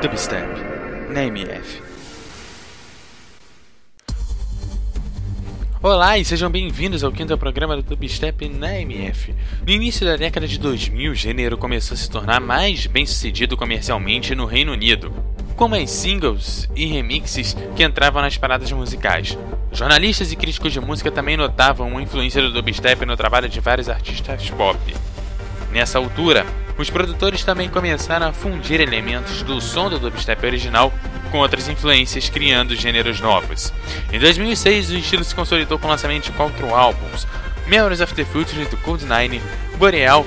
Dubstep MF. Olá e sejam bem-vindos ao quinto programa do Dubstep na MF. No início da década de 2000, o gênero começou a se tornar mais bem sucedido comercialmente no Reino Unido, com mais singles e remixes que entravam nas paradas musicais. Jornalistas e críticos de música também notavam a influência do dubstep no trabalho de vários artistas pop. Nessa altura, os produtores também começaram a fundir elementos do som do dubstep original com outras influências, criando gêneros novos. Em 2006, o estilo se consolidou com o lançamento de quatro álbuns: Memories of the Future do Cold Nine, Boreal,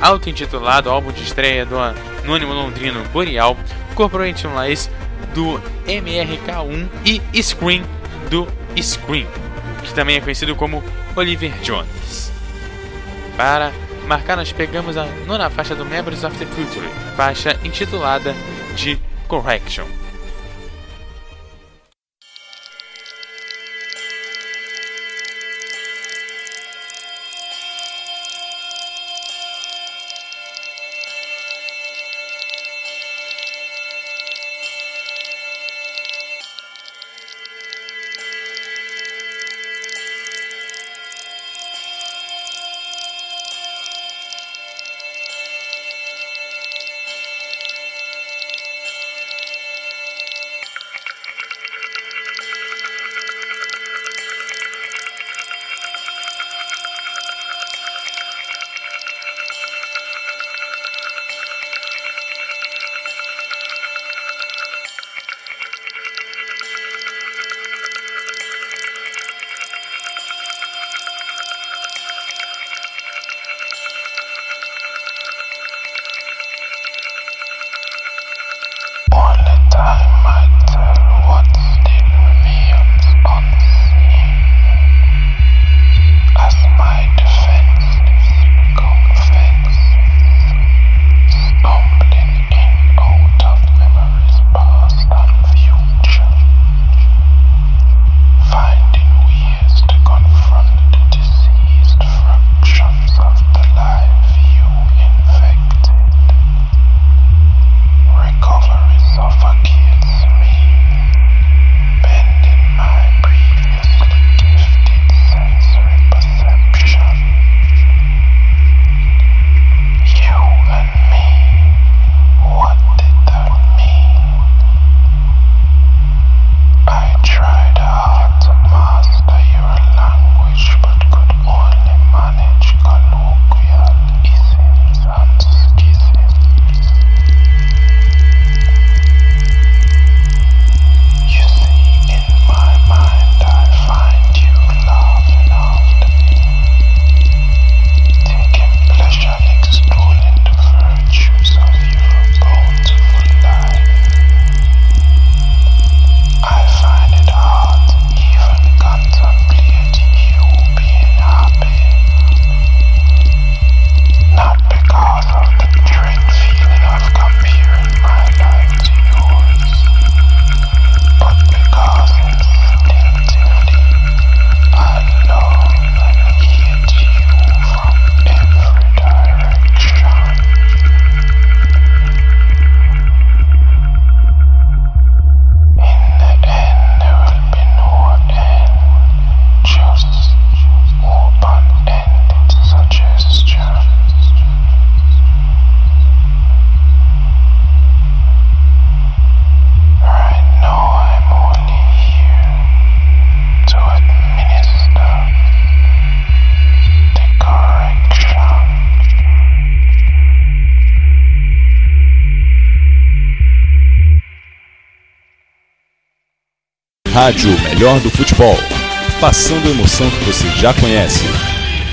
auto-intitulado álbum de estreia do anônimo londrino Boreal, Corporation Lies do MRK1 e Scream do Scream, que também é conhecido como Oliver Jones. Para marcar, nós pegamos a nona faixa do Members of the Future, faixa intitulada de Correction. my mind. Rádio Melhor do Futebol. Passando a emoção que você já conhece.